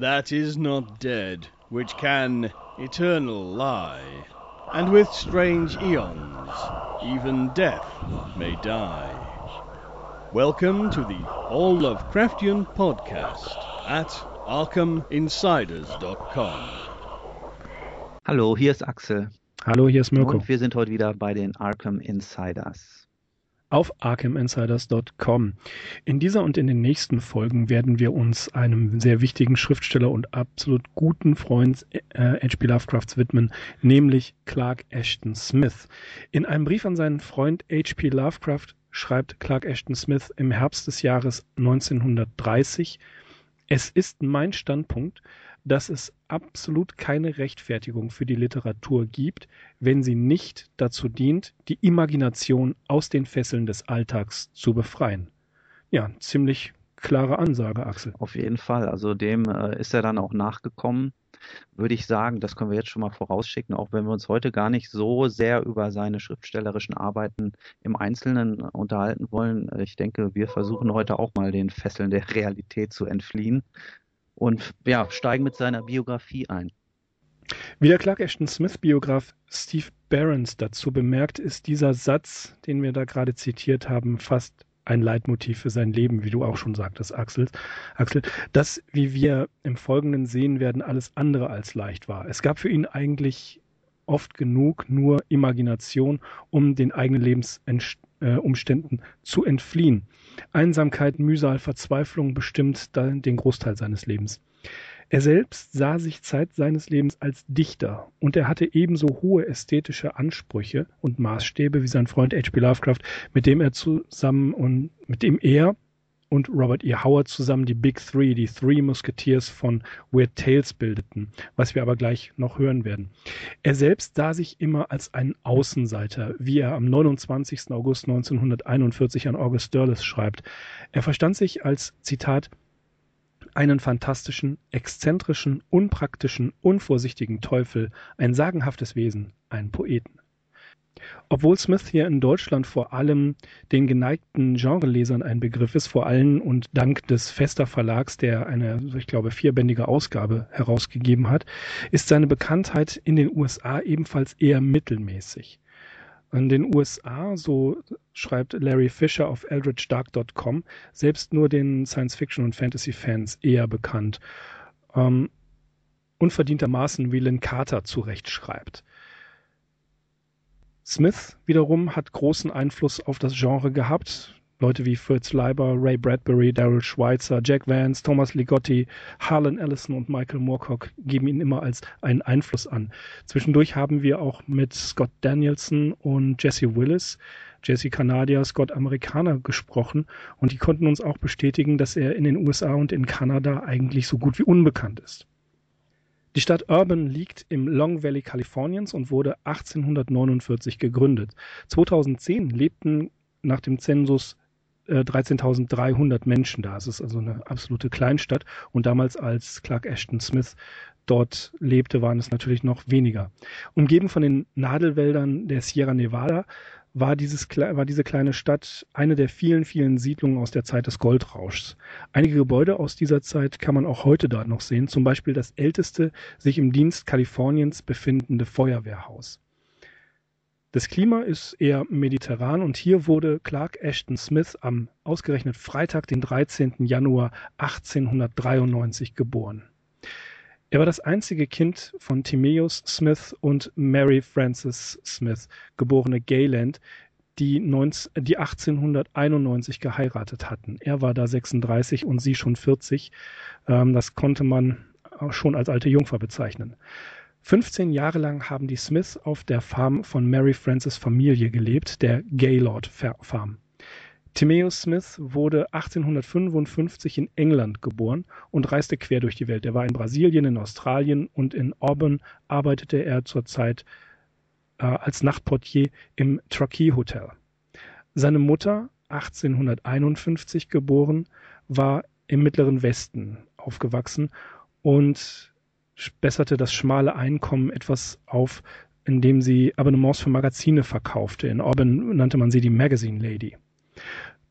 that is not dead, which can eternal lie, and with strange eons even death may die. Welcome to the All Lovecraftian podcast at ArkhamInsiders.com. Hallo, hier ist Axel. Hallo, hier ist Mirko. Und wir sind heute wieder bei den Arkham Insiders auf arkhaminsiders.com. In dieser und in den nächsten Folgen werden wir uns einem sehr wichtigen Schriftsteller und absolut guten Freund äh, H.P. Lovecrafts widmen, nämlich Clark Ashton Smith. In einem Brief an seinen Freund H.P. Lovecraft schreibt Clark Ashton Smith im Herbst des Jahres 1930, es ist mein Standpunkt, dass es absolut keine Rechtfertigung für die Literatur gibt, wenn sie nicht dazu dient, die Imagination aus den Fesseln des Alltags zu befreien. Ja, ziemlich klare Ansage, Axel. Auf jeden Fall. Also dem äh, ist er dann auch nachgekommen. Würde ich sagen, das können wir jetzt schon mal vorausschicken, auch wenn wir uns heute gar nicht so sehr über seine schriftstellerischen Arbeiten im Einzelnen unterhalten wollen. Ich denke, wir versuchen heute auch mal den Fesseln der Realität zu entfliehen und ja, steigen mit seiner Biografie ein. Wie der Clark Ashton Smith-Biograf Steve Barons dazu bemerkt, ist dieser Satz, den wir da gerade zitiert haben, fast ein Leitmotiv für sein Leben, wie du auch schon sagtest, Axel. Axel, das, wie wir im Folgenden sehen werden, alles andere als leicht war. Es gab für ihn eigentlich oft genug nur Imagination, um den eigenen Lebensumständen zu entfliehen. Einsamkeit, Mühsal, Verzweiflung bestimmt den Großteil seines Lebens. Er selbst sah sich Zeit seines Lebens als Dichter und er hatte ebenso hohe ästhetische Ansprüche und Maßstäbe wie sein Freund H.P. Lovecraft, mit dem er zusammen und mit dem er und Robert E. Howard zusammen die Big Three, die Three Musketeers von Weird Tales bildeten, was wir aber gleich noch hören werden. Er selbst sah sich immer als einen Außenseiter, wie er am 29. August 1941 an August Derlis schreibt. Er verstand sich als, Zitat, einen fantastischen, exzentrischen, unpraktischen, unvorsichtigen Teufel, ein sagenhaftes Wesen, einen Poeten. Obwohl Smith hier in Deutschland vor allem den geneigten Genrelesern ein Begriff ist, vor allem und dank des Fester Verlags, der eine, ich glaube, vierbändige Ausgabe herausgegeben hat, ist seine Bekanntheit in den USA ebenfalls eher mittelmäßig. In den USA, so schreibt Larry Fisher auf eldritchdark.com, selbst nur den Science-Fiction- und Fantasy-Fans eher bekannt. Ähm, unverdientermaßen wie Lynn Carter zurechtschreibt. Smith wiederum hat großen Einfluss auf das Genre gehabt. Leute wie Fritz Leiber, Ray Bradbury, Daryl Schweitzer, Jack Vance, Thomas Ligotti, Harlan Ellison und Michael Moorcock geben ihn immer als einen Einfluss an. Zwischendurch haben wir auch mit Scott Danielson und Jesse Willis, Jesse Kanadier, Scott Amerikaner gesprochen und die konnten uns auch bestätigen, dass er in den USA und in Kanada eigentlich so gut wie unbekannt ist. Die Stadt Urban liegt im Long Valley Kaliforniens und wurde 1849 gegründet. 2010 lebten nach dem Zensus 13.300 äh, Menschen da. Es ist also eine absolute Kleinstadt. Und damals, als Clark Ashton Smith dort lebte, waren es natürlich noch weniger. Umgeben von den Nadelwäldern der Sierra Nevada war, dieses, war diese kleine Stadt eine der vielen, vielen Siedlungen aus der Zeit des Goldrauschs. Einige Gebäude aus dieser Zeit kann man auch heute dort noch sehen, zum Beispiel das älteste sich im Dienst Kaliforniens befindende Feuerwehrhaus. Das Klima ist eher mediterran und hier wurde Clark Ashton Smith am ausgerechnet Freitag, den 13. Januar 1893 geboren. Er war das einzige Kind von Timaeus Smith und Mary Frances Smith, geborene Gayland, die, 19, die 1891 geheiratet hatten. Er war da 36 und sie schon 40. Ähm, das konnte man schon als alte Jungfer bezeichnen. 15 Jahre lang haben die Smiths auf der Farm von Mary Frances Familie gelebt, der Gaylord Farm. Timaeus Smith wurde 1855 in England geboren und reiste quer durch die Welt. Er war in Brasilien, in Australien und in Auburn arbeitete er zurzeit äh, als Nachtportier im Truckee Hotel. Seine Mutter, 1851 geboren, war im Mittleren Westen aufgewachsen und besserte das schmale Einkommen etwas auf, indem sie Abonnements für Magazine verkaufte. In Auburn nannte man sie die Magazine Lady.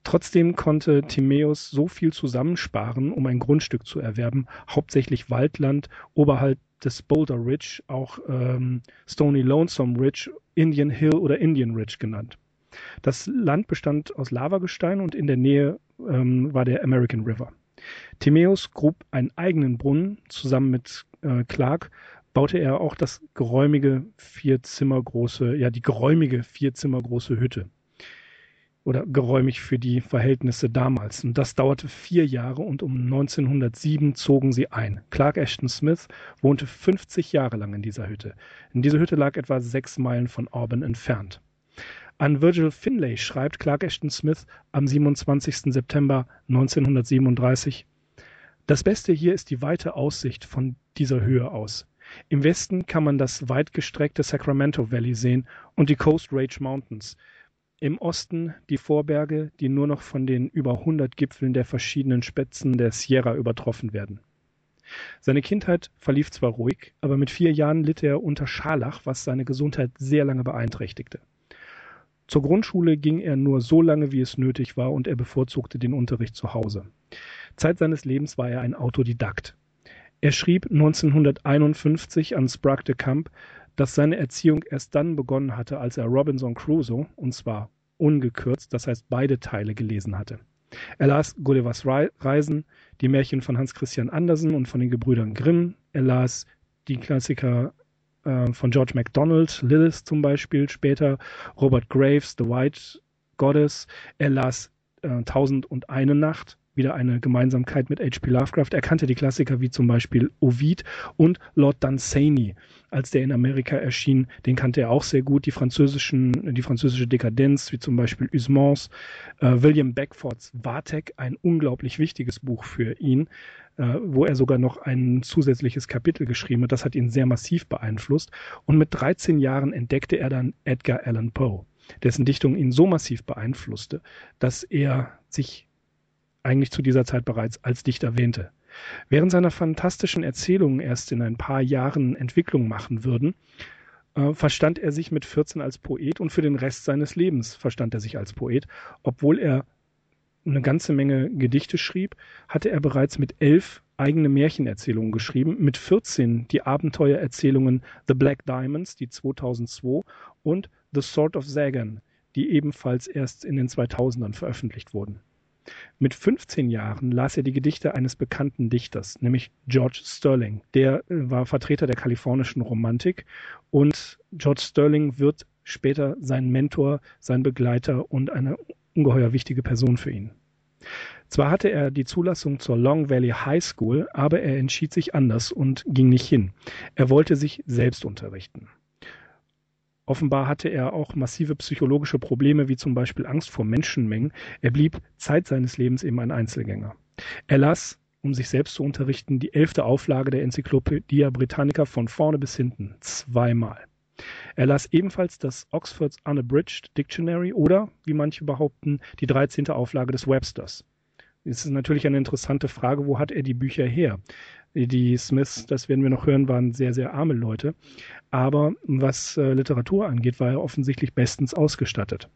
Trotzdem konnte Timaeus so viel zusammensparen, um ein Grundstück zu erwerben, hauptsächlich Waldland oberhalb des Boulder Ridge, auch ähm, Stony Lonesome Ridge, Indian Hill oder Indian Ridge genannt. Das Land bestand aus Lavagestein und in der Nähe ähm, war der American River. Timaeus grub einen eigenen Brunnen. Zusammen mit äh, Clark baute er auch das geräumige vier Zimmer große, ja die geräumige vier Zimmer große Hütte oder geräumig für die Verhältnisse damals. Und das dauerte vier Jahre und um 1907 zogen sie ein. Clark Ashton Smith wohnte 50 Jahre lang in dieser Hütte. In dieser Hütte lag etwa sechs Meilen von Auburn entfernt. An Virgil Finlay schreibt Clark Ashton Smith am 27. September 1937 Das Beste hier ist die weite Aussicht von dieser Höhe aus. Im Westen kann man das weitgestreckte Sacramento Valley sehen und die Coast Range Mountains. Im Osten die Vorberge, die nur noch von den über 100 Gipfeln der verschiedenen Spitzen der Sierra übertroffen werden. Seine Kindheit verlief zwar ruhig, aber mit vier Jahren litt er unter Scharlach, was seine Gesundheit sehr lange beeinträchtigte. Zur Grundschule ging er nur so lange, wie es nötig war, und er bevorzugte den Unterricht zu Hause. Zeit seines Lebens war er ein Autodidakt. Er schrieb 1951 an Sprague de Camp, dass seine Erziehung erst dann begonnen hatte, als er Robinson Crusoe, und zwar ungekürzt, das heißt beide Teile gelesen hatte. Er las Gullivers Reisen, die Märchen von Hans Christian Andersen und von den Gebrüdern Grimm. Er las die Klassiker äh, von George MacDonald, Lilith zum Beispiel, später Robert Graves, The White Goddess. Er las äh, Tausend und eine Nacht wieder eine Gemeinsamkeit mit H.P. Lovecraft. Er kannte die Klassiker wie zum Beispiel Ovid und Lord Dunsany, als der in Amerika erschien. Den kannte er auch sehr gut. Die französischen, die französische Dekadenz, wie zum Beispiel Usmans. Äh, William Beckfords Vatek, ein unglaublich wichtiges Buch für ihn, äh, wo er sogar noch ein zusätzliches Kapitel geschrieben hat. Das hat ihn sehr massiv beeinflusst. Und mit 13 Jahren entdeckte er dann Edgar Allan Poe dessen Dichtung ihn so massiv beeinflusste, dass er sich eigentlich zu dieser Zeit bereits als Dichter wähnte. Während seiner fantastischen Erzählungen erst in ein paar Jahren Entwicklung machen würden, äh, verstand er sich mit 14 als Poet und für den Rest seines Lebens verstand er sich als Poet. Obwohl er eine ganze Menge Gedichte schrieb, hatte er bereits mit elf eigene Märchenerzählungen geschrieben, mit 14 die Abenteuererzählungen The Black Diamonds, die 2002 und The Sword of Zagan, die ebenfalls erst in den 2000ern veröffentlicht wurden. Mit 15 Jahren las er die Gedichte eines bekannten Dichters, nämlich George Sterling. Der äh, war Vertreter der kalifornischen Romantik und George Sterling wird später sein Mentor, sein Begleiter und eine ungeheuer wichtige Person für ihn. Zwar hatte er die Zulassung zur Long Valley High School, aber er entschied sich anders und ging nicht hin. Er wollte sich selbst unterrichten. Offenbar hatte er auch massive psychologische Probleme, wie zum Beispiel Angst vor Menschenmengen. Er blieb Zeit seines Lebens eben ein Einzelgänger. Er las, um sich selbst zu unterrichten, die elfte Auflage der Enzyklopädie Britannica von vorne bis hinten, zweimal. Er las ebenfalls das Oxford's Unabridged Dictionary oder, wie manche behaupten, die dreizehnte Auflage des Websters. Es ist natürlich eine interessante Frage, wo hat er die Bücher her? Die Smiths, das werden wir noch hören, waren sehr, sehr arme Leute. Aber was äh, Literatur angeht, war er offensichtlich bestens ausgestattet.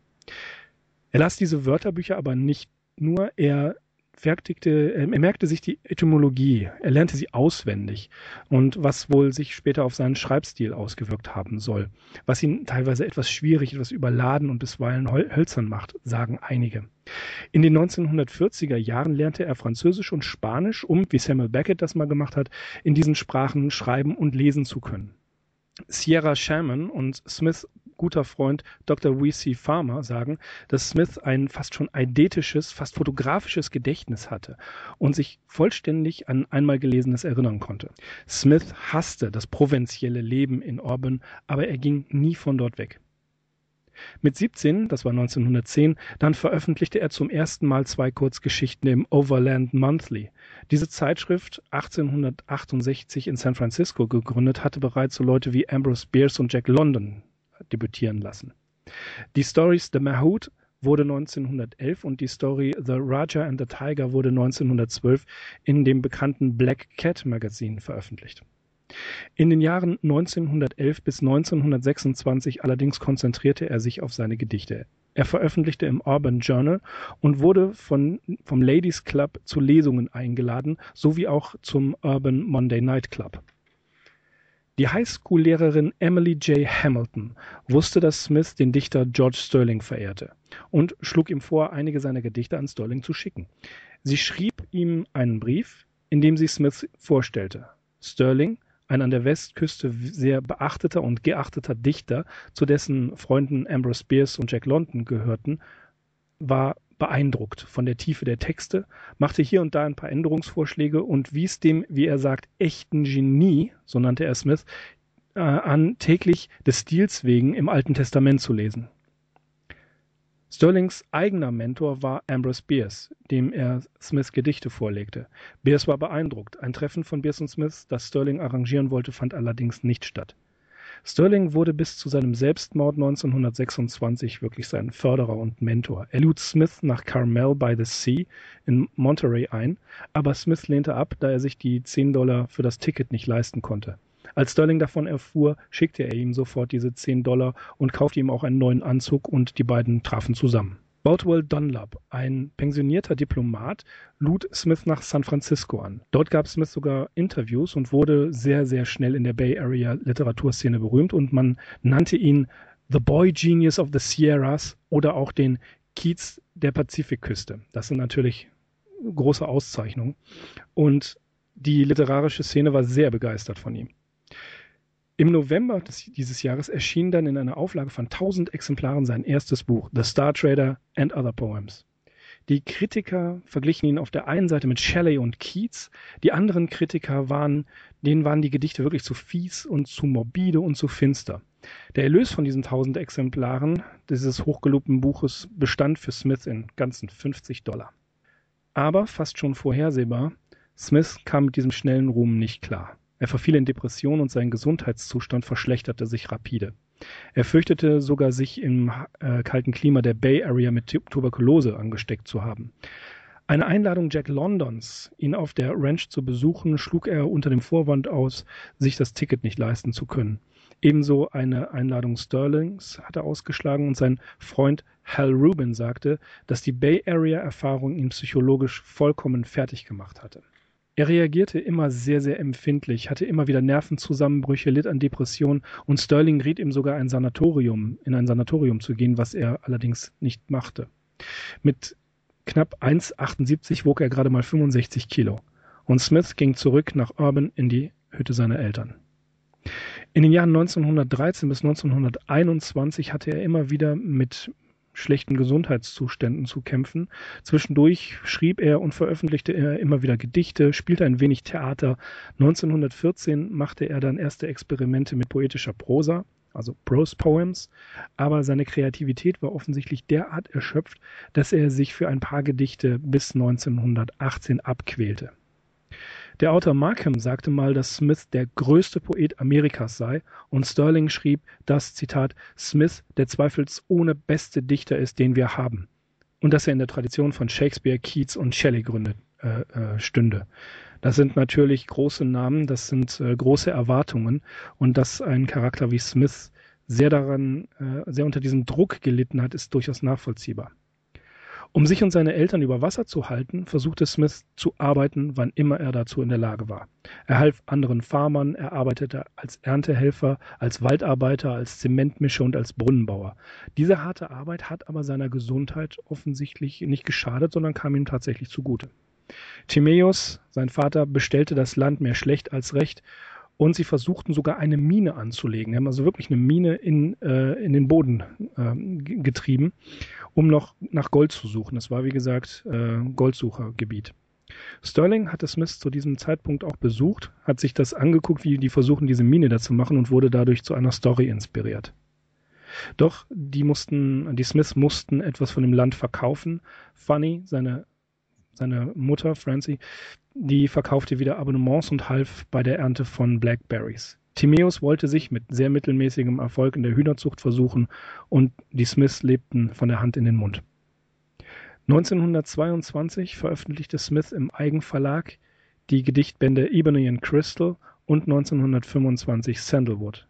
Er las diese Wörterbücher aber nicht nur, er fertigte, er merkte sich die Etymologie, er lernte sie auswendig und was wohl sich später auf seinen Schreibstil ausgewirkt haben soll, was ihn teilweise etwas schwierig, etwas überladen und bisweilen hölzern macht, sagen einige. In den 1940er Jahren lernte er Französisch und Spanisch, um, wie Samuel Beckett das mal gemacht hat, in diesen Sprachen schreiben und lesen zu können. Sierra Shaman und Smiths guter Freund Dr. W.C. Farmer sagen, dass Smith ein fast schon eidetisches, fast fotografisches Gedächtnis hatte und sich vollständig an einmal Gelesenes erinnern konnte. Smith hasste das provinzielle Leben in Auburn, aber er ging nie von dort weg. Mit 17, das war 1910, dann veröffentlichte er zum ersten Mal zwei Kurzgeschichten im Overland Monthly. Diese Zeitschrift, 1868 in San Francisco gegründet, hatte bereits so Leute wie Ambrose Bierce und Jack London debütieren lassen. Die Stories The Mahout wurde 1911 und die Story The Raja and the Tiger wurde 1912 in dem bekannten Black Cat Magazin veröffentlicht. In den Jahren 1911 bis 1926 allerdings konzentrierte er sich auf seine Gedichte. Er veröffentlichte im Urban Journal und wurde von, vom Ladies Club zu Lesungen eingeladen, sowie auch zum Urban Monday Night Club. Die Highschool-Lehrerin Emily J. Hamilton wusste, dass Smith den Dichter George Sterling verehrte und schlug ihm vor, einige seiner Gedichte an Sterling zu schicken. Sie schrieb ihm einen Brief, in dem sie Smith vorstellte. Sterling, ein an der Westküste sehr beachteter und geachteter Dichter, zu dessen Freunden Ambrose Bierce und Jack London gehörten, war beeindruckt von der Tiefe der Texte, machte hier und da ein paar Änderungsvorschläge und wies dem, wie er sagt, echten Genie, so nannte er Smith, äh, an, täglich des Stils wegen im Alten Testament zu lesen. Sterlings eigener Mentor war Ambrose Bierce, dem er Smiths Gedichte vorlegte. Bierce war beeindruckt. Ein Treffen von Bierce und Smith, das Sterling arrangieren wollte, fand allerdings nicht statt. Sterling wurde bis zu seinem Selbstmord 1926 wirklich sein Förderer und Mentor. Er lud Smith nach Carmel by the Sea in Monterey ein, aber Smith lehnte ab, da er sich die 10 Dollar für das Ticket nicht leisten konnte. Als Sterling davon erfuhr, schickte er ihm sofort diese 10 Dollar und kaufte ihm auch einen neuen Anzug und die beiden trafen zusammen. Boutwell Dunlap, ein pensionierter Diplomat, lud Smith nach San Francisco an. Dort gab Smith sogar Interviews und wurde sehr, sehr schnell in der Bay Area Literaturszene berühmt und man nannte ihn The Boy Genius of the Sierras oder auch den Keats der Pazifikküste. Das sind natürlich große Auszeichnungen. Und die literarische Szene war sehr begeistert von ihm. Im November des, dieses Jahres erschien dann in einer Auflage von 1000 Exemplaren sein erstes Buch, The Star Trader and Other Poems. Die Kritiker verglichen ihn auf der einen Seite mit Shelley und Keats, die anderen Kritiker waren, denen waren die Gedichte wirklich zu fies und zu morbide und zu finster. Der Erlös von diesen 1000 Exemplaren dieses hochgelobten Buches bestand für Smith in ganzen 50 Dollar. Aber fast schon vorhersehbar, Smith kam mit diesem schnellen Ruhm nicht klar. Er verfiel in Depression und sein Gesundheitszustand verschlechterte sich rapide. Er fürchtete sogar, sich im äh, kalten Klima der Bay Area mit Tuberkulose angesteckt zu haben. Eine Einladung Jack Londons, ihn auf der Ranch zu besuchen, schlug er unter dem Vorwand aus, sich das Ticket nicht leisten zu können. Ebenso eine Einladung Sterlings hatte ausgeschlagen und sein Freund Hal Rubin sagte, dass die Bay Area Erfahrung ihn psychologisch vollkommen fertig gemacht hatte. Er reagierte immer sehr, sehr empfindlich, hatte immer wieder Nervenzusammenbrüche, litt an Depressionen und Sterling riet ihm sogar ein Sanatorium, in ein Sanatorium zu gehen, was er allerdings nicht machte. Mit knapp 1,78 wog er gerade mal 65 Kilo. Und Smith ging zurück nach Urban in die Hütte seiner Eltern. In den Jahren 1913 bis 1921 hatte er immer wieder mit schlechten Gesundheitszuständen zu kämpfen. Zwischendurch schrieb er und veröffentlichte er immer wieder Gedichte, spielte ein wenig Theater. 1914 machte er dann erste Experimente mit poetischer Prosa, also Prose Poems, aber seine Kreativität war offensichtlich derart erschöpft, dass er sich für ein paar Gedichte bis 1918 abquälte. Der Autor Markham sagte mal, dass Smith der größte Poet Amerikas sei und Sterling schrieb, dass, Zitat, Smith der zweifelsohne beste Dichter ist, den wir haben und dass er in der Tradition von Shakespeare, Keats und Shelley gründet, äh, äh, stünde. Das sind natürlich große Namen, das sind äh, große Erwartungen und dass ein Charakter wie Smith sehr daran, äh, sehr unter diesem Druck gelitten hat, ist durchaus nachvollziehbar. Um sich und seine Eltern über Wasser zu halten, versuchte Smith zu arbeiten, wann immer er dazu in der Lage war. Er half anderen Farmern, er arbeitete als Erntehelfer, als Waldarbeiter, als Zementmischer und als Brunnenbauer. Diese harte Arbeit hat aber seiner Gesundheit offensichtlich nicht geschadet, sondern kam ihm tatsächlich zugute. Timaeus, sein Vater, bestellte das Land mehr schlecht als recht und sie versuchten sogar eine Mine anzulegen. Haben also wirklich eine Mine in, äh, in den Boden äh, getrieben, um noch nach Gold zu suchen. Das war, wie gesagt, äh, Goldsuchergebiet. Sterling hatte Smith zu diesem Zeitpunkt auch besucht, hat sich das angeguckt, wie die versuchen, diese Mine da zu machen und wurde dadurch zu einer Story inspiriert. Doch die mussten, die Smiths mussten etwas von dem Land verkaufen. Funny, seine seine Mutter, Francie, die verkaufte wieder Abonnements und half bei der Ernte von Blackberries. Timaeus wollte sich mit sehr mittelmäßigem Erfolg in der Hühnerzucht versuchen und die Smiths lebten von der Hand in den Mund. 1922 veröffentlichte Smith im Eigenverlag die Gedichtbände Ebony and Crystal und 1925 Sandalwood.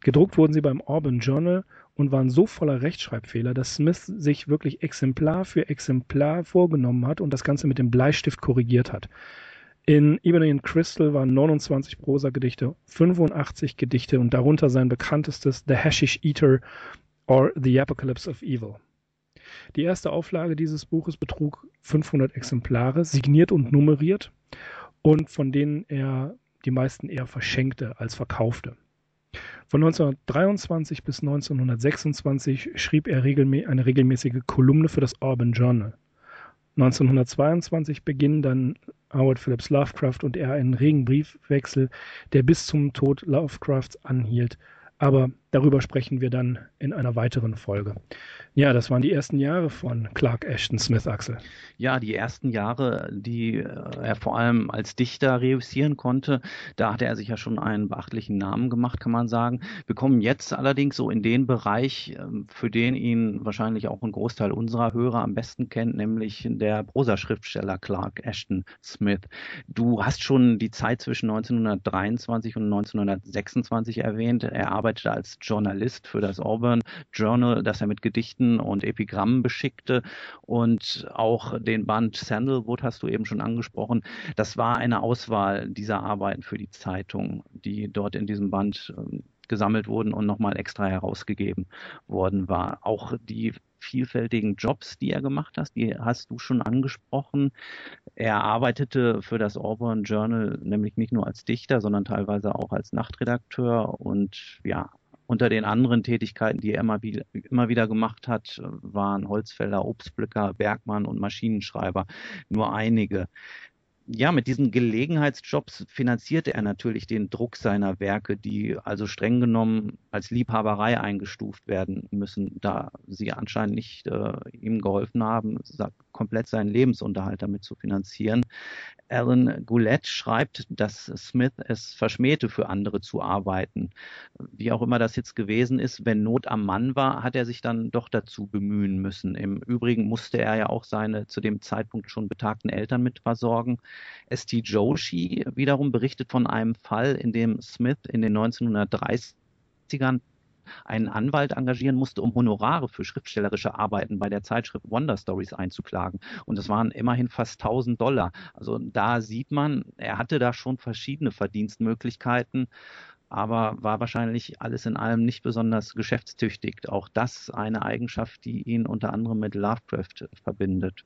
Gedruckt wurden sie beim Auburn Journal und waren so voller Rechtschreibfehler, dass Smith sich wirklich Exemplar für Exemplar vorgenommen hat und das Ganze mit dem Bleistift korrigiert hat. In Ebony and Crystal waren 29 Prosagedichte, 85 Gedichte und darunter sein bekanntestes The Hashish Eater or The Apocalypse of Evil. Die erste Auflage dieses Buches betrug 500 Exemplare, signiert und nummeriert und von denen er die meisten eher verschenkte als verkaufte. Von 1923 bis 1926 schrieb er regelmä eine regelmäßige Kolumne für das Urban Journal. 1922 beginnen dann Howard Phillips Lovecraft und er einen regen Briefwechsel, der bis zum Tod Lovecrafts anhielt. Aber darüber sprechen wir dann in einer weiteren Folge. Ja, das waren die ersten Jahre von Clark Ashton Smith, Axel. Ja, die ersten Jahre, die äh, er vor allem als Dichter reüssieren konnte, da hatte er sich ja schon einen beachtlichen Namen gemacht, kann man sagen. Wir kommen jetzt allerdings so in den Bereich, ähm, für den ihn wahrscheinlich auch ein Großteil unserer Hörer am besten kennt, nämlich der Prosaschriftsteller Clark Ashton Smith. Du hast schon die Zeit zwischen 1923 und 1926 erwähnt. Er arbeitete als Journalist für das Auburn Journal, das er mit Gedichten und Epigrammen beschickte und auch den Band Sandalwood hast du eben schon angesprochen. Das war eine Auswahl dieser Arbeiten für die Zeitung, die dort in diesem Band ähm, gesammelt wurden und nochmal extra herausgegeben worden war. Auch die vielfältigen Jobs, die er gemacht hat, die hast du schon angesprochen. Er arbeitete für das Auburn Journal nämlich nicht nur als Dichter, sondern teilweise auch als Nachtredakteur und ja, unter den anderen Tätigkeiten, die er immer wieder, immer wieder gemacht hat, waren Holzfäller, Obstpflücker, Bergmann und Maschinenschreiber. Nur einige. Ja, mit diesen Gelegenheitsjobs finanzierte er natürlich den Druck seiner Werke, die also streng genommen als Liebhaberei eingestuft werden müssen, da sie anscheinend nicht äh, ihm geholfen haben, komplett seinen Lebensunterhalt damit zu finanzieren. Alan Goulet schreibt, dass Smith es verschmähte, für andere zu arbeiten. Wie auch immer das jetzt gewesen ist, wenn Not am Mann war, hat er sich dann doch dazu bemühen müssen. Im Übrigen musste er ja auch seine zu dem Zeitpunkt schon betagten Eltern mit versorgen. St. Joshi wiederum berichtet von einem Fall, in dem Smith in den 1930ern einen Anwalt engagieren musste, um Honorare für schriftstellerische Arbeiten bei der Zeitschrift Wonder Stories einzuklagen. Und das waren immerhin fast 1000 Dollar. Also da sieht man, er hatte da schon verschiedene Verdienstmöglichkeiten aber war wahrscheinlich alles in allem nicht besonders geschäftstüchtig. Auch das eine Eigenschaft, die ihn unter anderem mit Lovecraft verbindet.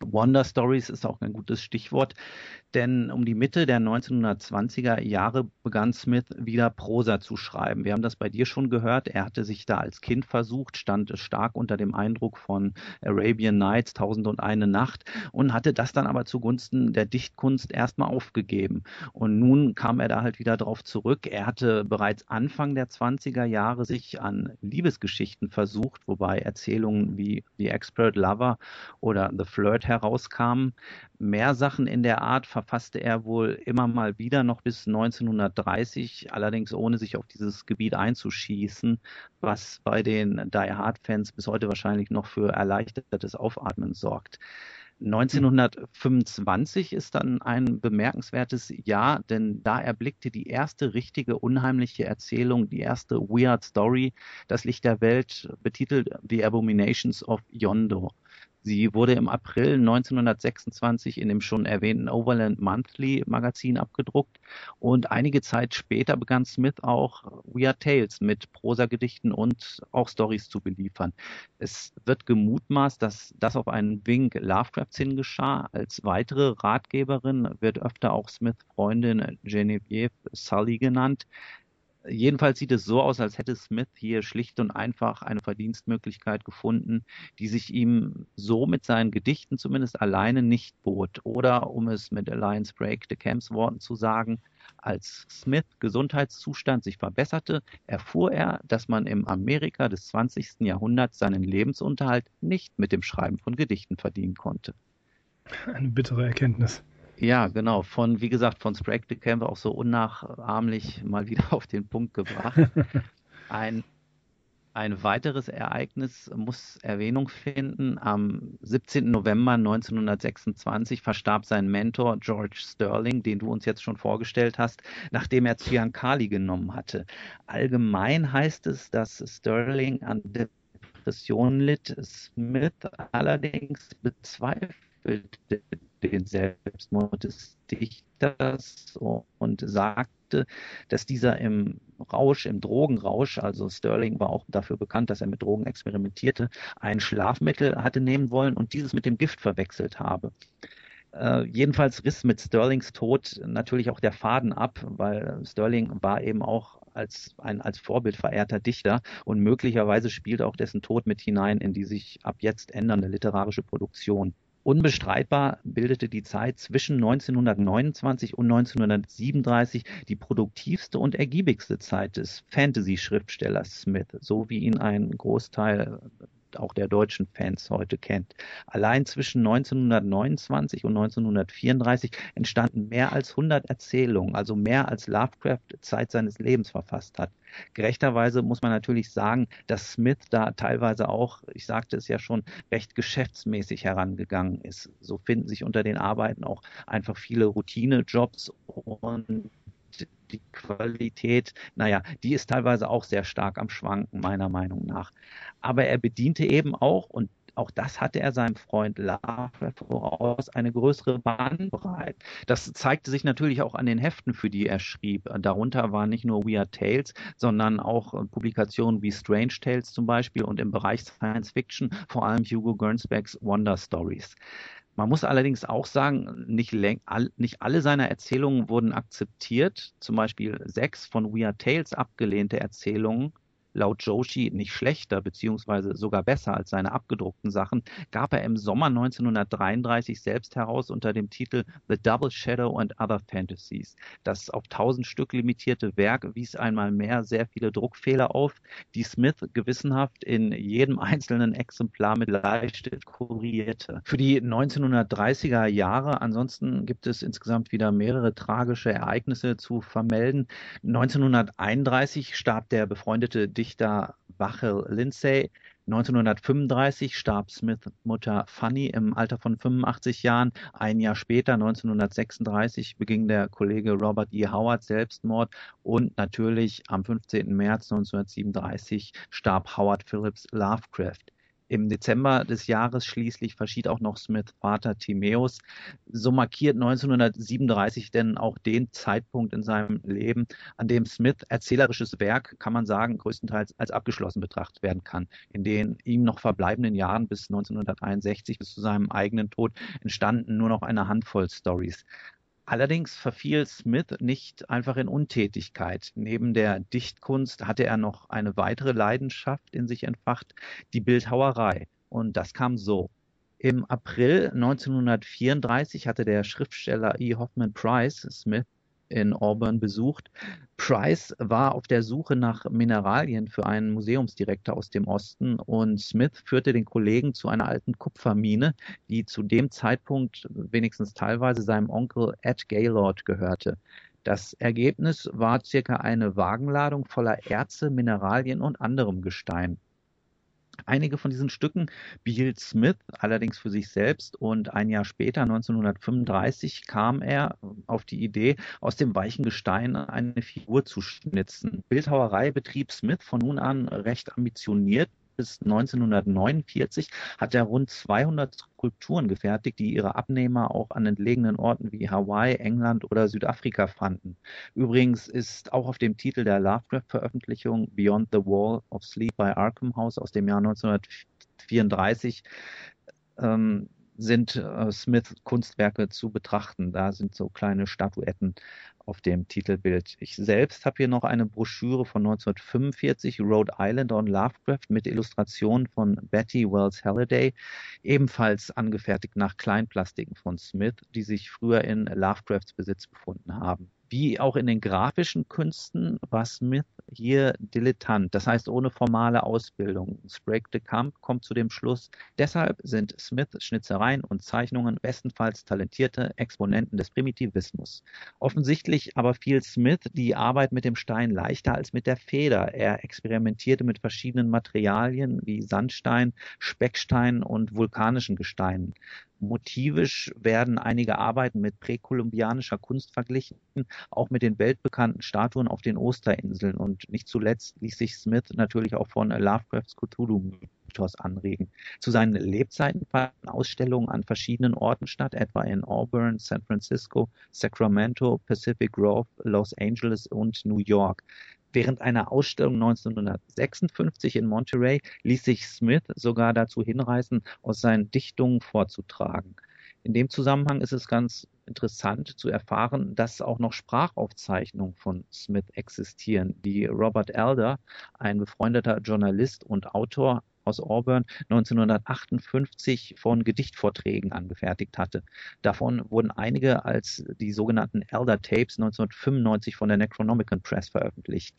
Wonder Stories ist auch ein gutes Stichwort, denn um die Mitte der 1920er Jahre begann Smith wieder Prosa zu schreiben. Wir haben das bei dir schon gehört. Er hatte sich da als Kind versucht, stand stark unter dem Eindruck von Arabian Nights, Tausend und eine Nacht und hatte das dann aber zugunsten der Dichtkunst erstmal aufgegeben. Und nun kam er da halt wieder drauf zurück. Er hatte bereits Anfang der 20er Jahre sich an Liebesgeschichten versucht, wobei Erzählungen wie The Expert Lover oder The Flirt herauskamen. Mehr Sachen in der Art verfasste er wohl immer mal wieder noch bis 1930, allerdings ohne sich auf dieses Gebiet einzuschießen, was bei den Die Hard Fans bis heute wahrscheinlich noch für erleichtertes Aufatmen sorgt. 1925 ist dann ein bemerkenswertes Jahr, denn da erblickte die erste richtige unheimliche Erzählung, die erste Weird Story, das Licht der Welt, betitelt The Abominations of Yondo. Sie wurde im April 1926 in dem schon erwähnten Overland Monthly Magazin abgedruckt und einige Zeit später begann Smith auch Weird Tales mit Prosagedichten und auch Stories zu beliefern. Es wird gemutmaßt, dass das auf einen Wink Lovecrafts hin geschah. Als weitere Ratgeberin wird öfter auch Smith Freundin Genevieve Sully genannt, Jedenfalls sieht es so aus, als hätte Smith hier schlicht und einfach eine Verdienstmöglichkeit gefunden, die sich ihm so mit seinen Gedichten zumindest alleine nicht bot. Oder um es mit Alliance Break the Camps Worten zu sagen, als Smith Gesundheitszustand sich verbesserte, erfuhr er, dass man im Amerika des 20. Jahrhunderts seinen Lebensunterhalt nicht mit dem Schreiben von Gedichten verdienen konnte. Eine bittere Erkenntnis. Ja, genau. Von, wie gesagt, von Sprague Camp auch so unnachahmlich mal wieder auf den Punkt gebracht. Ein Ein weiteres Ereignis muss Erwähnung finden. Am 17. November 1926 verstarb sein Mentor George Sterling, den du uns jetzt schon vorgestellt hast, nachdem er Cyankali genommen hatte. Allgemein heißt es, dass Sterling an Depressionen litt. Smith allerdings bezweifelte den Selbstmord des Dichters und sagte, dass dieser im Rausch, im Drogenrausch, also Sterling war auch dafür bekannt, dass er mit Drogen experimentierte, ein Schlafmittel hatte nehmen wollen und dieses mit dem Gift verwechselt habe. Äh, jedenfalls riss mit Sterlings Tod natürlich auch der Faden ab, weil Sterling war eben auch als ein als Vorbild verehrter Dichter und möglicherweise spielt auch dessen Tod mit hinein in die sich ab jetzt ändernde literarische Produktion. Unbestreitbar bildete die Zeit zwischen 1929 und 1937 die produktivste und ergiebigste Zeit des Fantasy-Schriftstellers Smith, so wie ihn ein Großteil auch der deutschen Fans heute kennt. Allein zwischen 1929 und 1934 entstanden mehr als 100 Erzählungen, also mehr als Lovecraft Zeit seines Lebens verfasst hat. Gerechterweise muss man natürlich sagen, dass Smith da teilweise auch, ich sagte es ja schon, recht geschäftsmäßig herangegangen ist. So finden sich unter den Arbeiten auch einfach viele Routine-Jobs und die Qualität, naja, die ist teilweise auch sehr stark am Schwanken, meiner Meinung nach. Aber er bediente eben auch, und auch das hatte er seinem Freund Laffer voraus, eine größere Bandbreite. Das zeigte sich natürlich auch an den Heften, für die er schrieb. Darunter waren nicht nur Weird Tales, sondern auch Publikationen wie Strange Tales zum Beispiel und im Bereich Science Fiction vor allem Hugo Gernsbacks Wonder Stories. Man muss allerdings auch sagen, nicht, nicht, alle seiner Erzählungen wurden akzeptiert. Zum Beispiel sechs von Weird Tales abgelehnte Erzählungen laut Joshi nicht schlechter beziehungsweise sogar besser als seine abgedruckten Sachen, gab er im Sommer 1933 selbst heraus unter dem Titel The Double Shadow and Other Fantasies. Das auf 1000 Stück limitierte Werk wies einmal mehr sehr viele Druckfehler auf, die Smith gewissenhaft in jedem einzelnen Exemplar mit Bleistift kurierte. Für die 1930er Jahre ansonsten gibt es insgesamt wieder mehrere tragische Ereignisse zu vermelden. 1931 starb der befreundete Dichter Wachel Lindsay. 1935 starb Smiths Mutter Fanny im Alter von 85 Jahren. Ein Jahr später, 1936, beging der Kollege Robert E. Howard Selbstmord und natürlich am 15. März 1937 starb Howard Phillips Lovecraft. Im Dezember des Jahres schließlich verschied auch noch Smiths Vater Timaeus. So markiert 1937 denn auch den Zeitpunkt in seinem Leben, an dem Smith erzählerisches Werk, kann man sagen, größtenteils als abgeschlossen betrachtet werden kann. In den ihm noch verbleibenden Jahren bis 1961, bis zu seinem eigenen Tod, entstanden nur noch eine Handvoll Stories. Allerdings verfiel Smith nicht einfach in Untätigkeit. Neben der Dichtkunst hatte er noch eine weitere Leidenschaft in sich entfacht, die Bildhauerei. Und das kam so. Im April 1934 hatte der Schriftsteller E. Hoffman Price Smith in Auburn besucht. Price war auf der Suche nach Mineralien für einen Museumsdirektor aus dem Osten und Smith führte den Kollegen zu einer alten Kupfermine, die zu dem Zeitpunkt wenigstens teilweise seinem Onkel Ed Gaylord gehörte. Das Ergebnis war circa eine Wagenladung voller Erze, Mineralien und anderem Gestein. Einige von diesen Stücken behielt Smith allerdings für sich selbst und ein Jahr später, 1935, kam er auf die Idee, aus dem weichen Gestein eine Figur zu schnitzen. Bildhauerei betrieb Smith von nun an recht ambitioniert bis 1949 hat er rund 200 Skulpturen gefertigt, die ihre Abnehmer auch an entlegenen Orten wie Hawaii, England oder Südafrika fanden. Übrigens ist auch auf dem Titel der Lovecraft-Veröffentlichung Beyond the Wall of Sleep bei Arkham House aus dem Jahr 1934 ähm, sind äh, Smith Kunstwerke zu betrachten. Da sind so kleine Statuetten auf dem Titelbild. Ich selbst habe hier noch eine Broschüre von 1945, Rhode Island on Lovecraft, mit Illustrationen von Betty Wells Halliday, ebenfalls angefertigt nach Kleinplastiken von Smith, die sich früher in Lovecrafts Besitz befunden haben. Wie auch in den grafischen Künsten war Smith hier Dilettant, das heißt ohne formale Ausbildung. Sprague de Camp kommt zu dem Schluss, deshalb sind Smiths Schnitzereien und Zeichnungen bestenfalls talentierte Exponenten des Primitivismus. Offensichtlich aber fiel Smith die Arbeit mit dem Stein leichter als mit der Feder. Er experimentierte mit verschiedenen Materialien wie Sandstein, Speckstein und vulkanischen Gesteinen. Motivisch werden einige Arbeiten mit präkolumbianischer Kunst verglichen, auch mit den weltbekannten Statuen auf den Osterinseln. Und nicht zuletzt ließ sich Smith natürlich auch von Lovecrafts Cthulhu-Mythos anregen. Zu seinen Lebzeiten fanden Ausstellungen an verschiedenen Orten statt, etwa in Auburn, San Francisco, Sacramento, Pacific Grove, Los Angeles und New York. Während einer Ausstellung 1956 in Monterey ließ sich Smith sogar dazu hinreißen, aus seinen Dichtungen vorzutragen. In dem Zusammenhang ist es ganz interessant zu erfahren, dass auch noch Sprachaufzeichnungen von Smith existieren, die Robert Elder, ein befreundeter Journalist und Autor, aus Auburn 1958 von Gedichtvorträgen angefertigt hatte. Davon wurden einige als die sogenannten Elder Tapes 1995 von der Necronomicon Press veröffentlicht.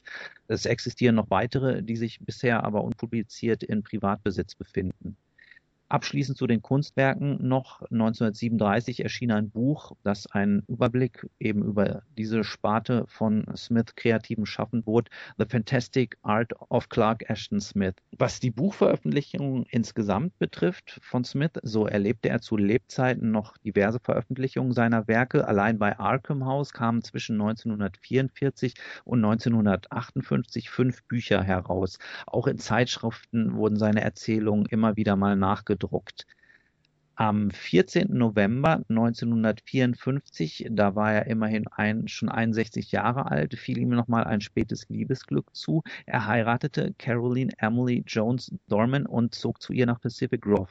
Es existieren noch weitere, die sich bisher aber unpubliziert in Privatbesitz befinden. Abschließend zu den Kunstwerken noch 1937 erschien ein Buch, das einen Überblick eben über diese Sparte von Smith kreativen Schaffen bot, The Fantastic Art of Clark Ashton Smith. Was die Buchveröffentlichung insgesamt betrifft von Smith, so erlebte er zu Lebzeiten noch diverse Veröffentlichungen seiner Werke. Allein bei Arkham House kamen zwischen 1944 und 1958 fünf Bücher heraus. Auch in Zeitschriften wurden seine Erzählungen immer wieder mal nachgedruckt gedruckt. Am 14. November 1954, da war er immerhin ein, schon 61 Jahre alt, fiel ihm nochmal ein spätes Liebesglück zu. Er heiratete Caroline Emily Jones Dorman und zog zu ihr nach Pacific Grove.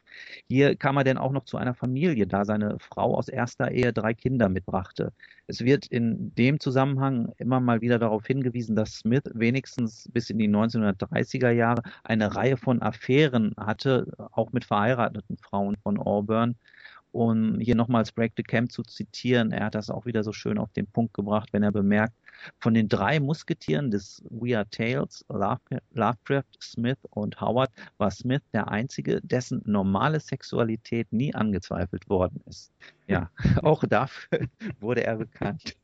Hier kam er denn auch noch zu einer Familie, da seine Frau aus erster Ehe drei Kinder mitbrachte. Es wird in dem Zusammenhang immer mal wieder darauf hingewiesen, dass Smith wenigstens bis in die 1930er Jahre eine Reihe von Affären hatte, auch mit verheirateten Frauen von Auburn hören. Um hier nochmals Break the Camp zu zitieren, er hat das auch wieder so schön auf den Punkt gebracht, wenn er bemerkt, von den drei Musketieren des We Are Tales, Lovecraft, Smith und Howard, war Smith der einzige, dessen normale Sexualität nie angezweifelt worden ist. Ja, auch dafür wurde er bekannt.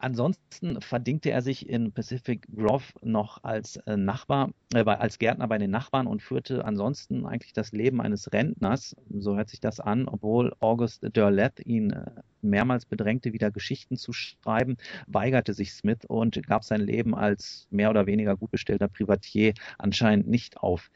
Ansonsten verdingte er sich in Pacific Grove noch als äh, Nachbar, äh, als Gärtner bei den Nachbarn und führte ansonsten eigentlich das Leben eines Rentners. So hört sich das an, obwohl August Derleth ihn äh, mehrmals bedrängte, wieder Geschichten zu schreiben, weigerte sich Smith und gab sein Leben als mehr oder weniger gut bestellter Privatier anscheinend nicht auf.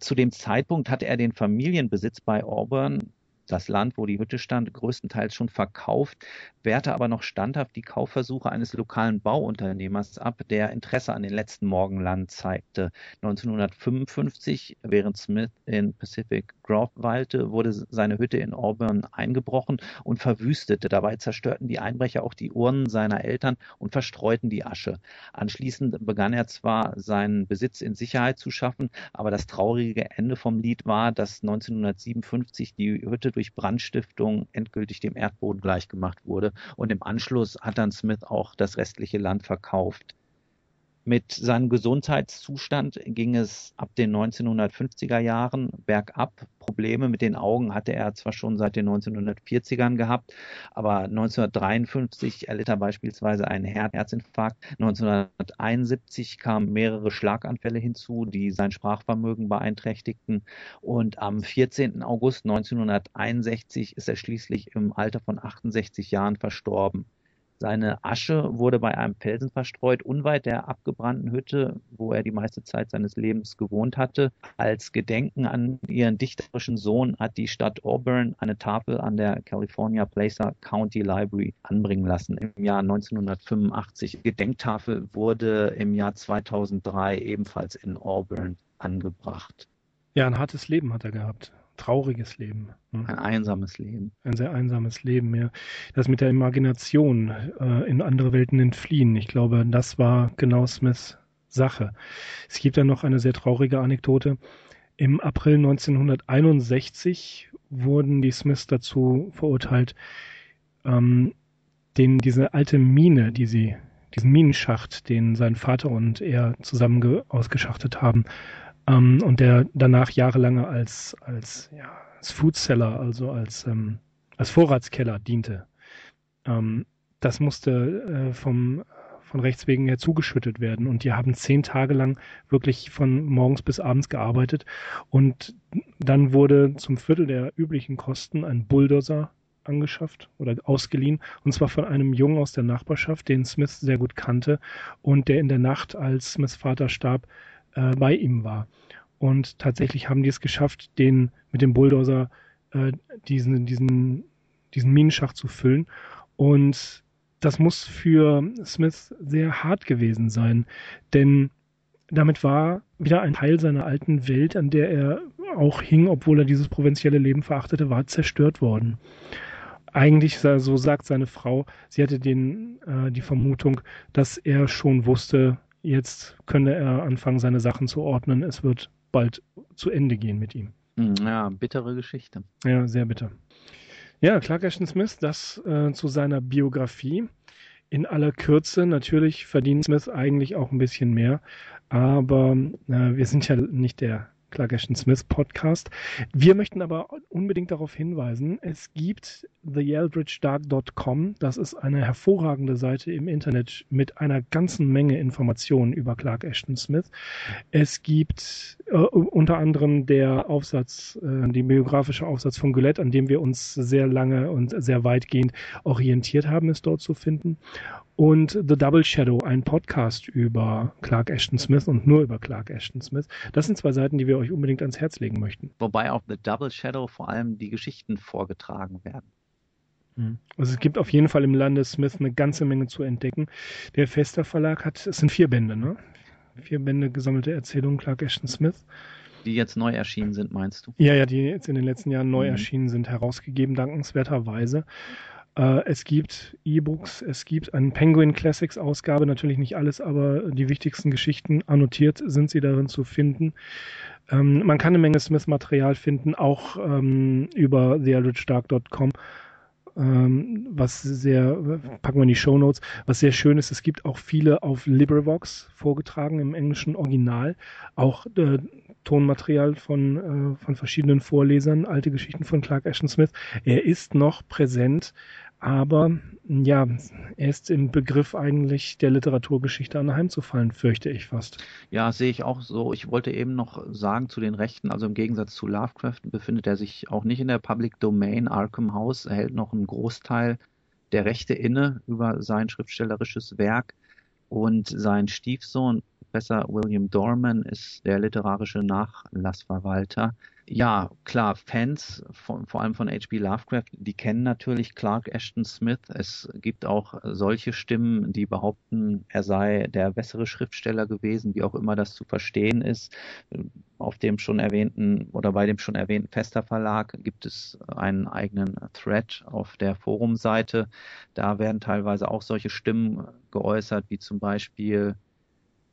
Zu dem Zeitpunkt hatte er den Familienbesitz bei Auburn das Land, wo die Hütte stand, größtenteils schon verkauft, wehrte aber noch standhaft die Kaufversuche eines lokalen Bauunternehmers ab, der Interesse an den letzten Morgenland zeigte. 1955, während Smith in Pacific Grove weilte, wurde seine Hütte in Auburn eingebrochen und verwüstete. Dabei zerstörten die Einbrecher auch die Urnen seiner Eltern und verstreuten die Asche. Anschließend begann er zwar seinen Besitz in Sicherheit zu schaffen, aber das traurige Ende vom Lied war, dass 1957 die Hütte durch Brandstiftung endgültig dem Erdboden gleichgemacht wurde und im Anschluss hat dann Smith auch das restliche Land verkauft. Mit seinem Gesundheitszustand ging es ab den 1950er Jahren bergab. Probleme mit den Augen hatte er zwar schon seit den 1940ern gehabt, aber 1953 erlitt er beispielsweise einen Herzinfarkt. 1971 kamen mehrere Schlaganfälle hinzu, die sein Sprachvermögen beeinträchtigten. Und am 14. August 1961 ist er schließlich im Alter von 68 Jahren verstorben. Seine Asche wurde bei einem Felsen verstreut, unweit der abgebrannten Hütte, wo er die meiste Zeit seines Lebens gewohnt hatte. Als Gedenken an ihren dichterischen Sohn hat die Stadt Auburn eine Tafel an der California Placer County Library anbringen lassen im Jahr 1985. Die Gedenktafel wurde im Jahr 2003 ebenfalls in Auburn angebracht. Ja, ein hartes Leben hat er gehabt trauriges Leben. Ne? Ein einsames Leben. Ein sehr einsames Leben, ja. Das mit der Imagination äh, in andere Welten entfliehen. Ich glaube, das war genau Smiths Sache. Es gibt dann noch eine sehr traurige Anekdote. Im April 1961 wurden die Smiths dazu verurteilt, ähm, den, diese alte Mine, die sie diesen Minenschacht, den sein Vater und er zusammen ausgeschachtet haben ähm, und der danach jahrelang als, als, ja, als Foodseller, also als, ähm, als Vorratskeller diente. Ähm, das musste äh, vom von Rechts wegen her zugeschüttet werden. Und die haben zehn Tage lang wirklich von morgens bis abends gearbeitet. Und dann wurde zum Viertel der üblichen Kosten ein Bulldozer angeschafft oder ausgeliehen. Und zwar von einem Jungen aus der Nachbarschaft, den Smith sehr gut kannte und der in der Nacht, als Smiths Vater starb, äh, bei ihm war. Und tatsächlich haben die es geschafft, den mit dem Bulldozer äh, diesen, diesen, diesen Minenschacht zu füllen. Und das muss für Smith sehr hart gewesen sein, denn damit war wieder ein Teil seiner alten Welt, an der er auch hing, obwohl er dieses provinzielle Leben verachtete, war zerstört worden. Eigentlich, so sagt seine Frau, sie hatte den, äh, die Vermutung, dass er schon wusste, jetzt könne er anfangen, seine Sachen zu ordnen. Es wird bald zu Ende gehen mit ihm. Hm, ja, bittere Geschichte. Ja, sehr bitter. Ja, Clark Ashton Smith, das äh, zu seiner Biografie. In aller Kürze, natürlich verdient Smith eigentlich auch ein bisschen mehr, aber äh, wir sind ja nicht der Clark Ashton Smith Podcast. Wir möchten aber unbedingt darauf hinweisen, es gibt theyeldridgedark.com. Das ist eine hervorragende Seite im Internet mit einer ganzen Menge Informationen über Clark Ashton Smith. Es gibt äh, unter anderem der Aufsatz, äh, die biografische Aufsatz von Gillette, an dem wir uns sehr lange und sehr weitgehend orientiert haben, ist dort zu finden und The Double Shadow, ein Podcast über Clark Ashton Smith und nur über Clark Ashton Smith. Das sind zwei Seiten, die wir euch unbedingt ans Herz legen möchten. Wobei auf The Double Shadow vor allem die Geschichten vorgetragen werden. Mhm. Also es gibt auf jeden Fall im Lande Smith eine ganze Menge zu entdecken. Der Fester Verlag hat, es sind vier Bände, ne? Vier Bände gesammelte Erzählungen Clark Ashton Smith. Die jetzt neu erschienen sind, meinst du? Ja, ja, die jetzt in den letzten Jahren neu mhm. erschienen sind, herausgegeben, dankenswerterweise. Äh, es gibt E-Books, es gibt eine Penguin Classics Ausgabe, natürlich nicht alles, aber die wichtigsten Geschichten annotiert sind sie darin zu finden. Ähm, man kann eine Menge Smith-Material finden, auch ähm, über theeldritchdark.com ähm, was sehr, packen wir in die Show Notes, was sehr schön ist, es gibt auch viele auf LibriVox vorgetragen im englischen Original, auch äh, Tonmaterial von, äh, von verschiedenen Vorlesern, alte Geschichten von Clark Ashton Smith. Er ist noch präsent aber ja, er ist im Begriff eigentlich der Literaturgeschichte anheimzufallen, fürchte ich fast. Ja, sehe ich auch so. Ich wollte eben noch sagen zu den Rechten, also im Gegensatz zu Lovecraft befindet er sich auch nicht in der Public Domain. Arkham House erhält noch einen Großteil der Rechte inne über sein schriftstellerisches Werk und sein Stiefsohn Professor William Dorman ist der literarische Nachlassverwalter ja, klar, Fans, von, vor allem von H.P. Lovecraft, die kennen natürlich Clark Ashton Smith. Es gibt auch solche Stimmen, die behaupten, er sei der bessere Schriftsteller gewesen, wie auch immer das zu verstehen ist. Auf dem schon erwähnten oder bei dem schon erwähnten Fester Verlag gibt es einen eigenen Thread auf der Forumseite. Da werden teilweise auch solche Stimmen geäußert, wie zum Beispiel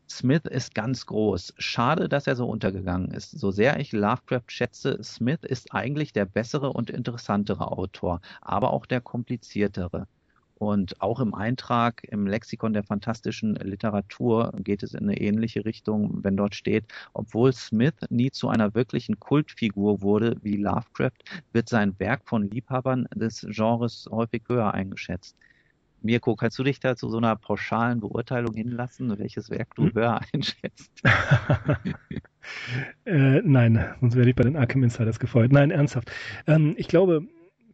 Smith ist ganz groß. Schade, dass er so untergegangen ist. So sehr ich Lovecraft schätze, Smith ist eigentlich der bessere und interessantere Autor, aber auch der kompliziertere. Und auch im Eintrag im Lexikon der fantastischen Literatur geht es in eine ähnliche Richtung, wenn dort steht, obwohl Smith nie zu einer wirklichen Kultfigur wurde wie Lovecraft, wird sein Werk von Liebhabern des Genres häufig höher eingeschätzt. Mirko, kannst du dich da zu so einer pauschalen Beurteilung hinlassen, welches Werk du hm? höher einschätzt? äh, nein, sonst werde ich bei den Arkham Insiders gefeuert. Nein, ernsthaft. Ähm, ich glaube,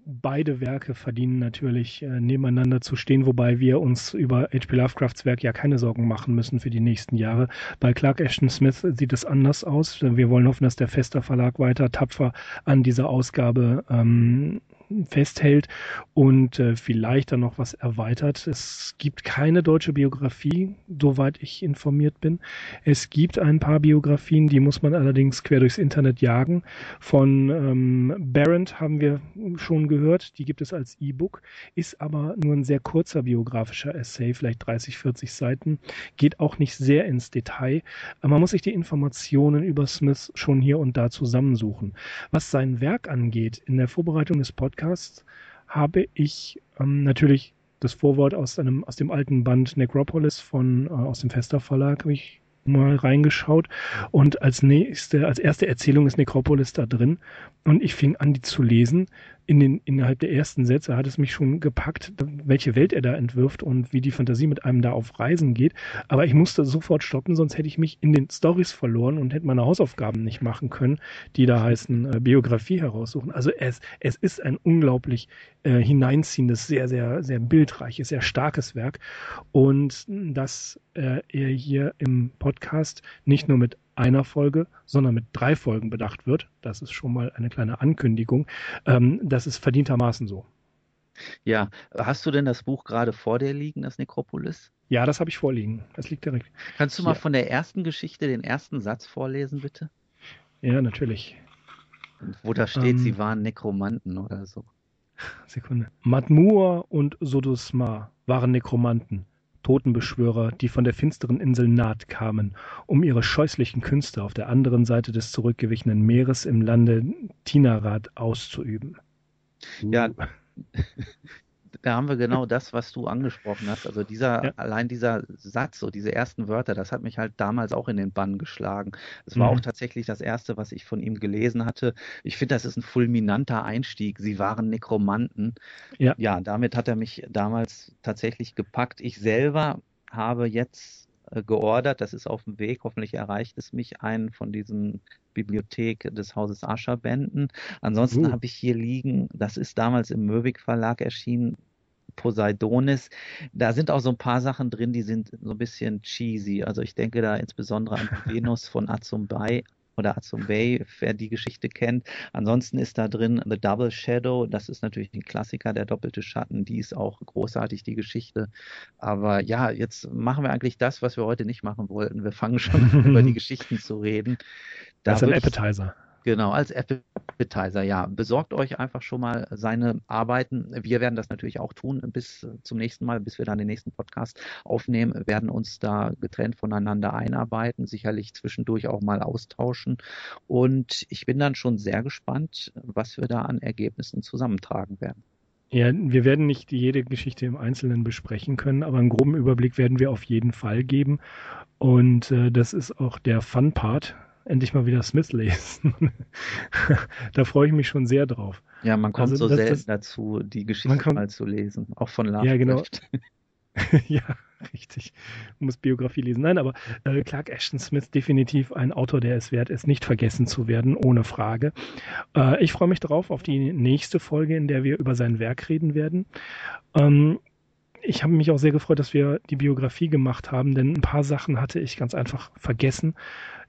beide Werke verdienen natürlich äh, nebeneinander zu stehen, wobei wir uns über H.P. Lovecrafts Werk ja keine Sorgen machen müssen für die nächsten Jahre. Bei Clark Ashton Smith sieht es anders aus. Wir wollen hoffen, dass der Fester Verlag weiter tapfer an dieser Ausgabe ähm, festhält und äh, vielleicht dann noch was erweitert. Es gibt keine deutsche Biografie, soweit ich informiert bin. Es gibt ein paar Biografien, die muss man allerdings quer durchs Internet jagen. Von ähm, Barrent haben wir schon gehört, die gibt es als E-Book, ist aber nur ein sehr kurzer biografischer Essay, vielleicht 30, 40 Seiten, geht auch nicht sehr ins Detail. Man muss sich die Informationen über Smith schon hier und da zusammensuchen. Was sein Werk angeht, in der Vorbereitung des Podcasts, Podcasts habe ich ähm, natürlich das Vorwort aus einem aus dem alten Band Necropolis von äh, aus dem Fester Verlag ich mal reingeschaut und als nächste, als erste Erzählung ist Necropolis da drin und ich fing an, die zu lesen. In den, innerhalb der ersten Sätze hat es mich schon gepackt, welche Welt er da entwirft und wie die Fantasie mit einem da auf Reisen geht. Aber ich musste sofort stoppen, sonst hätte ich mich in den Stories verloren und hätte meine Hausaufgaben nicht machen können, die da heißen äh, Biografie heraussuchen. Also es, es ist ein unglaublich äh, hineinziehendes, sehr, sehr, sehr bildreiches, sehr starkes Werk. Und dass äh, er hier im Podcast nicht nur mit einer Folge, sondern mit drei Folgen bedacht wird. Das ist schon mal eine kleine Ankündigung. Ähm, das ist verdientermaßen so. Ja, hast du denn das Buch gerade vor dir liegen, das Nekropolis? Ja, das habe ich vorliegen. Das liegt direkt. Kannst du mal von der ersten Geschichte den ersten Satz vorlesen, bitte? Ja, natürlich. Wo da steht, ähm, sie waren Nekromanten oder so. Sekunde. Matmur und Sodosma waren Nekromanten. Totenbeschwörer, die von der finsteren Insel Naht kamen, um ihre scheußlichen Künste auf der anderen Seite des zurückgewichenen Meeres im Lande Tinarat auszuüben. Ja, da haben wir genau das, was du angesprochen hast. Also dieser, ja. allein dieser Satz, so diese ersten Wörter, das hat mich halt damals auch in den Bann geschlagen. Es war mhm. auch tatsächlich das erste, was ich von ihm gelesen hatte. Ich finde, das ist ein fulminanter Einstieg. Sie waren Nekromanten. Ja. ja, damit hat er mich damals tatsächlich gepackt. Ich selber habe jetzt geordert, das ist auf dem Weg, hoffentlich erreicht es mich, einen von diesen Bibliothek des Hauses Ascher Bänden. Ansonsten uh. habe ich hier liegen, das ist damals im Möwig Verlag erschienen, Poseidonis. Da sind auch so ein paar Sachen drin, die sind so ein bisschen cheesy. Also ich denke da insbesondere an Venus von Azumbay oder Azumbay, wer die Geschichte kennt. Ansonsten ist da drin The Double Shadow. Das ist natürlich ein Klassiker, der doppelte Schatten. Die ist auch großartig, die Geschichte. Aber ja, jetzt machen wir eigentlich das, was wir heute nicht machen wollten. Wir fangen schon über die Geschichten zu reden. Da das ist ein Appetizer. Genau, als Appetizer, ja. Besorgt euch einfach schon mal seine Arbeiten. Wir werden das natürlich auch tun bis zum nächsten Mal, bis wir dann den nächsten Podcast aufnehmen, werden uns da getrennt voneinander einarbeiten, sicherlich zwischendurch auch mal austauschen. Und ich bin dann schon sehr gespannt, was wir da an Ergebnissen zusammentragen werden. Ja, wir werden nicht jede Geschichte im Einzelnen besprechen können, aber einen groben Überblick werden wir auf jeden Fall geben. Und äh, das ist auch der Fun-Part endlich mal wieder Smith lesen. da freue ich mich schon sehr drauf. Ja, man kommt also, so selten das, dazu, die Geschichte kommt, mal zu lesen, auch von Lovecraft. Ja, genau. ja, richtig. Man muss Biografie lesen. Nein, aber äh, Clark Ashton Smith definitiv ein Autor, der es wert ist, nicht vergessen zu werden, ohne Frage. Äh, ich freue mich darauf auf die nächste Folge, in der wir über sein Werk reden werden. Ähm, ich habe mich auch sehr gefreut, dass wir die Biografie gemacht haben, denn ein paar Sachen hatte ich ganz einfach vergessen.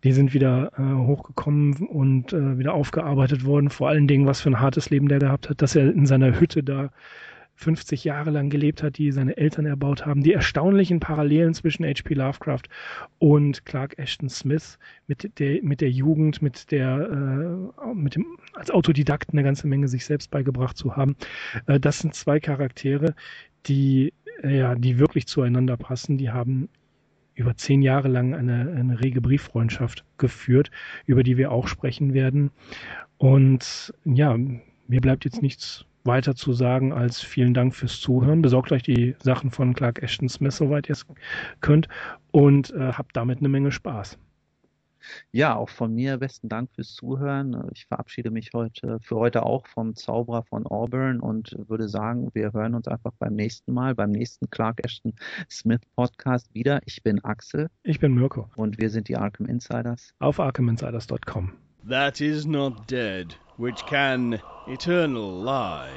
Die sind wieder äh, hochgekommen und äh, wieder aufgearbeitet worden. Vor allen Dingen, was für ein hartes Leben der gehabt hat, dass er in seiner Hütte da 50 Jahre lang gelebt hat, die seine Eltern erbaut haben. Die erstaunlichen Parallelen zwischen H.P. Lovecraft und Clark Ashton Smith mit der, mit der Jugend, mit der, äh, mit dem, als Autodidakt eine ganze Menge sich selbst beigebracht zu haben. Äh, das sind zwei Charaktere, die, ja, die wirklich zueinander passen. Die haben über zehn Jahre lang eine, eine rege Brieffreundschaft geführt, über die wir auch sprechen werden. Und ja, mir bleibt jetzt nichts weiter zu sagen als vielen Dank fürs Zuhören. Besorgt euch die Sachen von Clark Ashton Smith, soweit ihr es könnt, und äh, habt damit eine Menge Spaß. Ja, auch von mir besten Dank fürs Zuhören. Ich verabschiede mich heute für heute auch vom Zauberer von Auburn und würde sagen, wir hören uns einfach beim nächsten Mal, beim nächsten Clark Ashton Smith Podcast wieder. Ich bin Axel. Ich bin Mirko. Und wir sind die Arkham Insiders. Auf arkhaminsiders.com. That is not dead, which can eternal lie.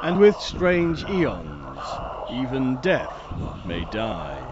And with strange eons, even death may die.